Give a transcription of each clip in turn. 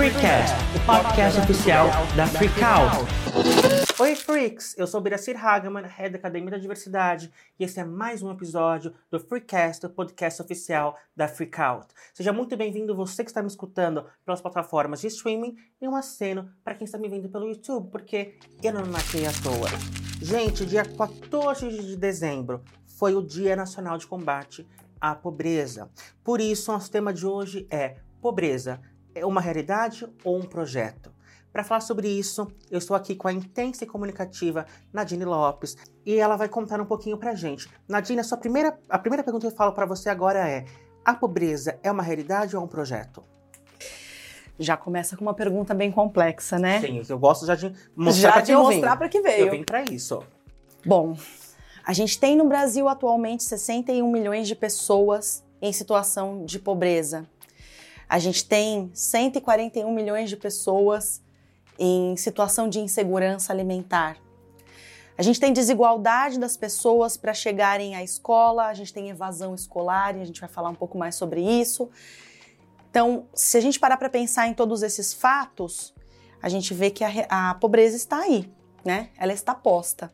Freecast, o podcast oficial da Freakout. Oi, Freaks! Eu sou Biracir Hagaman, head da Academia da Diversidade, e esse é mais um episódio do Freecast, o podcast oficial da Freakout. Seja muito bem-vindo você que está me escutando pelas plataformas de streaming e um aceno para quem está me vendo pelo YouTube, porque eu não marquei à toa. Gente, dia 14 de dezembro foi o Dia Nacional de Combate à Pobreza. Por isso, nosso tema de hoje é pobreza é uma realidade ou um projeto? Para falar sobre isso, eu estou aqui com a intensa e comunicativa Nadine Lopes e ela vai contar um pouquinho pra gente. Nadine, a, sua primeira, a primeira pergunta que eu falo para você agora é: a pobreza é uma realidade ou um projeto? Já começa com uma pergunta bem complexa, né? Sim, eu gosto já de mostrar para que mostrar para que veio. Eu vim para isso. Bom, a gente tem no Brasil atualmente 61 milhões de pessoas em situação de pobreza. A gente tem 141 milhões de pessoas em situação de insegurança alimentar. A gente tem desigualdade das pessoas para chegarem à escola, a gente tem evasão escolar e a gente vai falar um pouco mais sobre isso. Então, se a gente parar para pensar em todos esses fatos, a gente vê que a, a pobreza está aí, né? Ela está posta.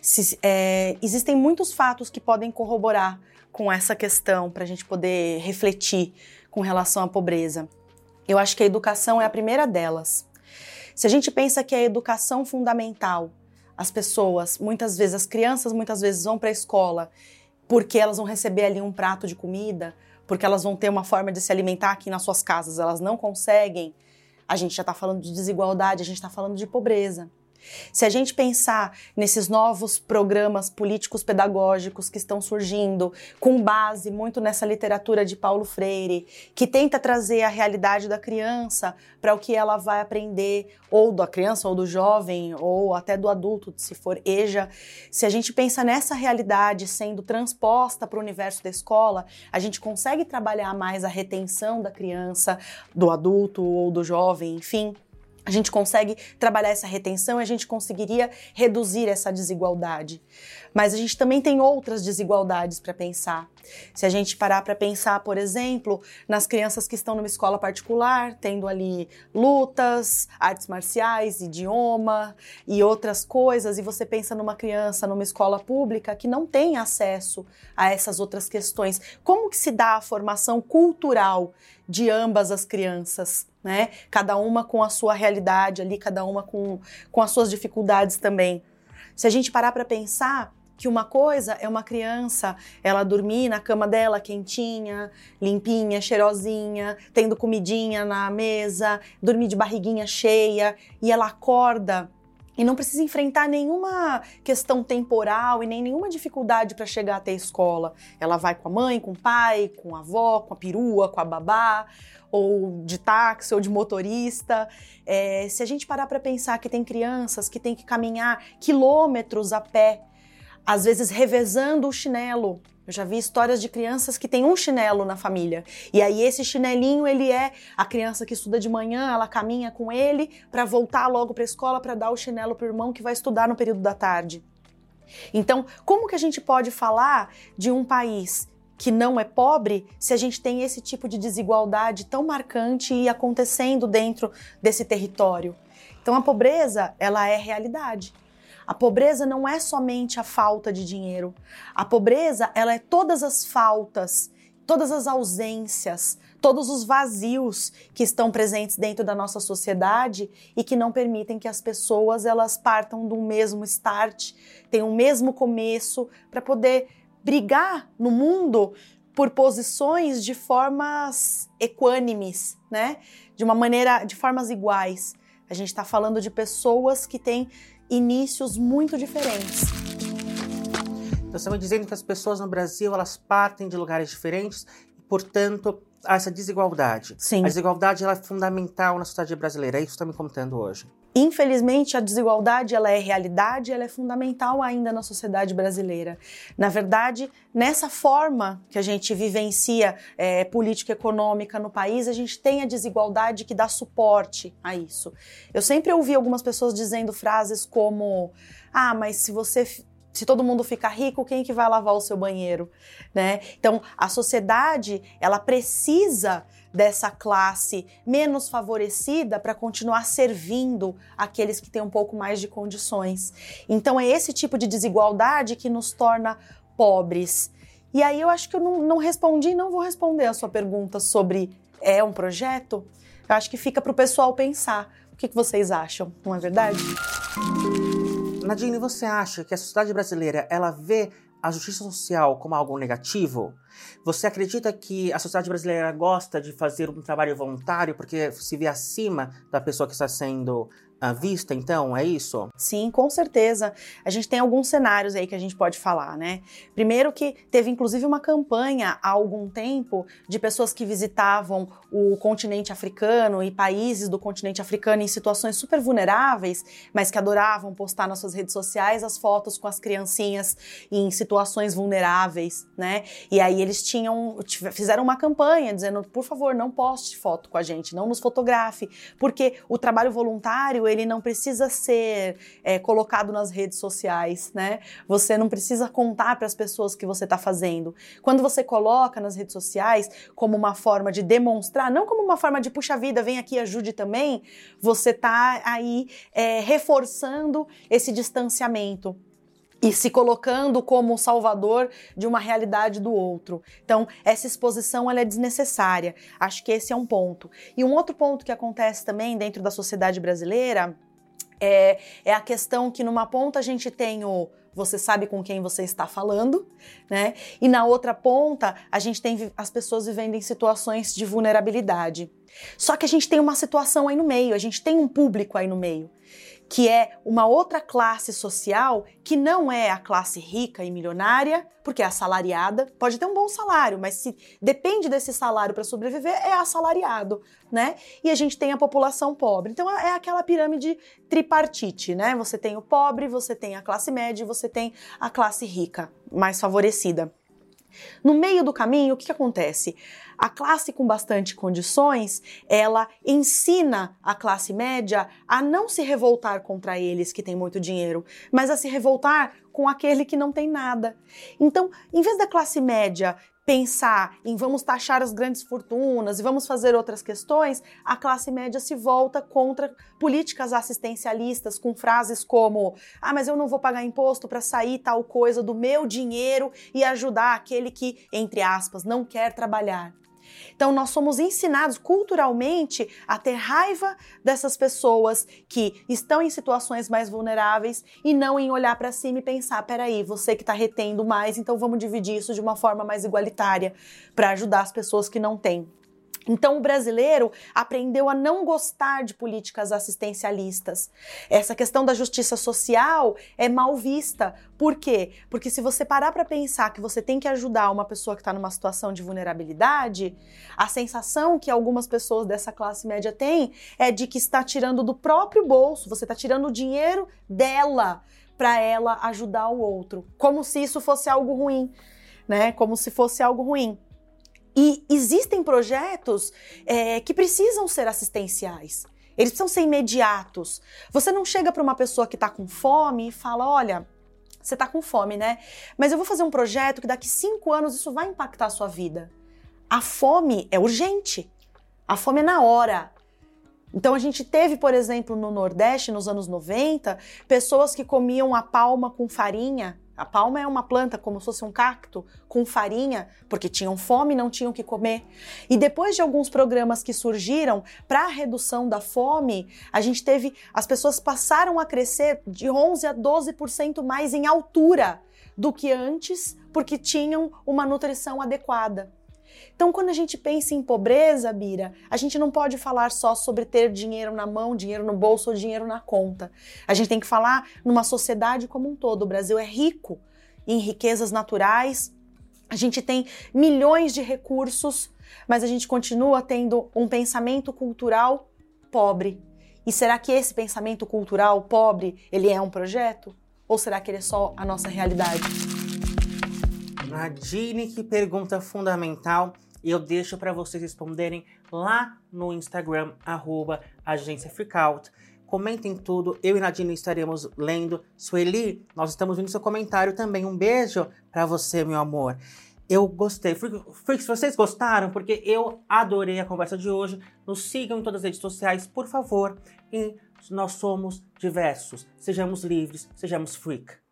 Se, é, existem muitos fatos que podem corroborar com essa questão para a gente poder refletir com relação à pobreza. Eu acho que a educação é a primeira delas. Se a gente pensa que a educação fundamental, as pessoas, muitas vezes, as crianças muitas vezes vão para a escola porque elas vão receber ali um prato de comida, porque elas vão ter uma forma de se alimentar aqui nas suas casas, elas não conseguem. A gente já está falando de desigualdade, a gente está falando de pobreza. Se a gente pensar nesses novos programas políticos pedagógicos que estão surgindo, com base muito nessa literatura de Paulo Freire, que tenta trazer a realidade da criança para o que ela vai aprender, ou da criança, ou do jovem, ou até do adulto, se for EJA, se a gente pensa nessa realidade sendo transposta para o universo da escola, a gente consegue trabalhar mais a retenção da criança, do adulto ou do jovem, enfim a gente consegue trabalhar essa retenção e a gente conseguiria reduzir essa desigualdade. Mas a gente também tem outras desigualdades para pensar. Se a gente parar para pensar, por exemplo, nas crianças que estão numa escola particular, tendo ali lutas, artes marciais, idioma e outras coisas, e você pensa numa criança numa escola pública que não tem acesso a essas outras questões, como que se dá a formação cultural de ambas as crianças? Né? Cada uma com a sua realidade ali, cada uma com, com as suas dificuldades também. Se a gente parar para pensar, que uma coisa é uma criança, ela dormir na cama dela quentinha, limpinha, cheirosinha, tendo comidinha na mesa, dormir de barriguinha cheia e ela acorda e não precisa enfrentar nenhuma questão temporal e nem nenhuma dificuldade para chegar até a escola. Ela vai com a mãe, com o pai, com a avó, com a perua, com a babá, ou de táxi, ou de motorista. É, se a gente parar para pensar que tem crianças que têm que caminhar quilômetros a pé às vezes revezando o chinelo. Eu já vi histórias de crianças que têm um chinelo na família. E aí esse chinelinho, ele é a criança que estuda de manhã, ela caminha com ele para voltar logo para a escola para dar o chinelo para o irmão que vai estudar no período da tarde. Então, como que a gente pode falar de um país que não é pobre se a gente tem esse tipo de desigualdade tão marcante e acontecendo dentro desse território? Então, a pobreza, ela é realidade. A pobreza não é somente a falta de dinheiro. A pobreza, ela é todas as faltas, todas as ausências, todos os vazios que estão presentes dentro da nossa sociedade e que não permitem que as pessoas elas partam do mesmo start, tenham o mesmo começo para poder brigar no mundo por posições de formas equânimes, né? De uma maneira, de formas iguais. A gente está falando de pessoas que têm inícios muito diferentes. Você está dizendo que as pessoas no Brasil elas partem de lugares diferentes portanto, há essa desigualdade. Sim. A desigualdade ela é fundamental na sociedade brasileira. É isso que está me contando hoje. Infelizmente, a desigualdade ela é realidade, ela é fundamental ainda na sociedade brasileira. Na verdade, nessa forma que a gente vivencia é, política econômica no país, a gente tem a desigualdade que dá suporte a isso. Eu sempre ouvi algumas pessoas dizendo frases como: ah, mas se você se todo mundo ficar rico, quem que vai lavar o seu banheiro, né? Então, a sociedade, ela precisa dessa classe menos favorecida para continuar servindo aqueles que têm um pouco mais de condições. Então, é esse tipo de desigualdade que nos torna pobres. E aí eu acho que eu não, não respondi e não vou responder a sua pergunta sobre é um projeto. Eu acho que fica para o pessoal pensar. O que, que vocês acham? Não é verdade? Nadine, você acha que a sociedade brasileira ela vê a justiça social como algo negativo? Você acredita que a sociedade brasileira gosta de fazer um trabalho voluntário porque se vê acima da pessoa que está sendo à vista, então? É isso? Sim, com certeza. A gente tem alguns cenários aí que a gente pode falar, né? Primeiro que teve inclusive uma campanha há algum tempo de pessoas que visitavam o continente africano e países do continente africano em situações super vulneráveis, mas que adoravam postar nas suas redes sociais as fotos com as criancinhas em situações vulneráveis, né? E aí eles tinham fizeram uma campanha dizendo, por favor, não poste foto com a gente, não nos fotografe, porque o trabalho voluntário ele não precisa ser é, colocado nas redes sociais, né? Você não precisa contar para as pessoas que você está fazendo. Quando você coloca nas redes sociais como uma forma de demonstrar, não como uma forma de puxa vida, vem aqui ajude também, você está aí é, reforçando esse distanciamento e se colocando como salvador de uma realidade do outro. Então, essa exposição ela é desnecessária. Acho que esse é um ponto. E um outro ponto que acontece também dentro da sociedade brasileira é, é a questão que numa ponta a gente tem o você sabe com quem você está falando, né? E na outra ponta, a gente tem as pessoas vivendo em situações de vulnerabilidade. Só que a gente tem uma situação aí no meio, a gente tem um público aí no meio que é uma outra classe social que não é a classe rica e milionária, porque é assalariada, pode ter um bom salário, mas se depende desse salário para sobreviver, é assalariado, né? E a gente tem a população pobre. Então é aquela pirâmide tripartite, né? Você tem o pobre, você tem a classe média você tem a classe rica, mais favorecida. No meio do caminho, o que, que acontece? A classe com bastante condições, ela ensina a classe média a não se revoltar contra eles que têm muito dinheiro, mas a se revoltar com aquele que não tem nada. Então, em vez da classe média pensar em vamos taxar as grandes fortunas e vamos fazer outras questões, a classe média se volta contra políticas assistencialistas com frases como: "Ah, mas eu não vou pagar imposto para sair tal coisa do meu dinheiro e ajudar aquele que, entre aspas, não quer trabalhar". Então, nós somos ensinados culturalmente a ter raiva dessas pessoas que estão em situações mais vulneráveis e não em olhar para cima e pensar: peraí, você que está retendo mais, então vamos dividir isso de uma forma mais igualitária para ajudar as pessoas que não têm. Então, o brasileiro aprendeu a não gostar de políticas assistencialistas. Essa questão da justiça social é mal vista. Por quê? Porque se você parar para pensar que você tem que ajudar uma pessoa que está numa situação de vulnerabilidade, a sensação que algumas pessoas dessa classe média têm é de que está tirando do próprio bolso, você está tirando o dinheiro dela para ela ajudar o outro, como se isso fosse algo ruim, né? Como se fosse algo ruim. E existem projetos é, que precisam ser assistenciais. Eles precisam ser imediatos. Você não chega para uma pessoa que está com fome e fala: olha, você está com fome, né? Mas eu vou fazer um projeto que daqui cinco anos isso vai impactar a sua vida. A fome é urgente. A fome é na hora. Então a gente teve, por exemplo, no Nordeste, nos anos 90, pessoas que comiam a palma com farinha a palma é uma planta como se fosse um cacto com farinha, porque tinham fome e não tinham que comer. E depois de alguns programas que surgiram para a redução da fome, a gente teve as pessoas passaram a crescer de 11 a 12% mais em altura do que antes, porque tinham uma nutrição adequada. Então, quando a gente pensa em pobreza, Bira, a gente não pode falar só sobre ter dinheiro na mão, dinheiro no bolso ou dinheiro na conta. A gente tem que falar numa sociedade como um todo. O Brasil é rico em riquezas naturais, a gente tem milhões de recursos, mas a gente continua tendo um pensamento cultural pobre. E será que esse pensamento cultural pobre, ele é um projeto? Ou será que ele é só a nossa realidade? Nadine, que pergunta fundamental. Eu deixo para vocês responderem lá no Instagram, arroba Agência Freakout. comentem tudo. Eu e Nadine estaremos lendo. Sueli, nós estamos vendo seu comentário também. Um beijo para você, meu amor. Eu gostei. Freaks, vocês gostaram? Porque eu adorei a conversa de hoje. Nos sigam em todas as redes sociais, por favor. E nós somos diversos. Sejamos livres, sejamos freak.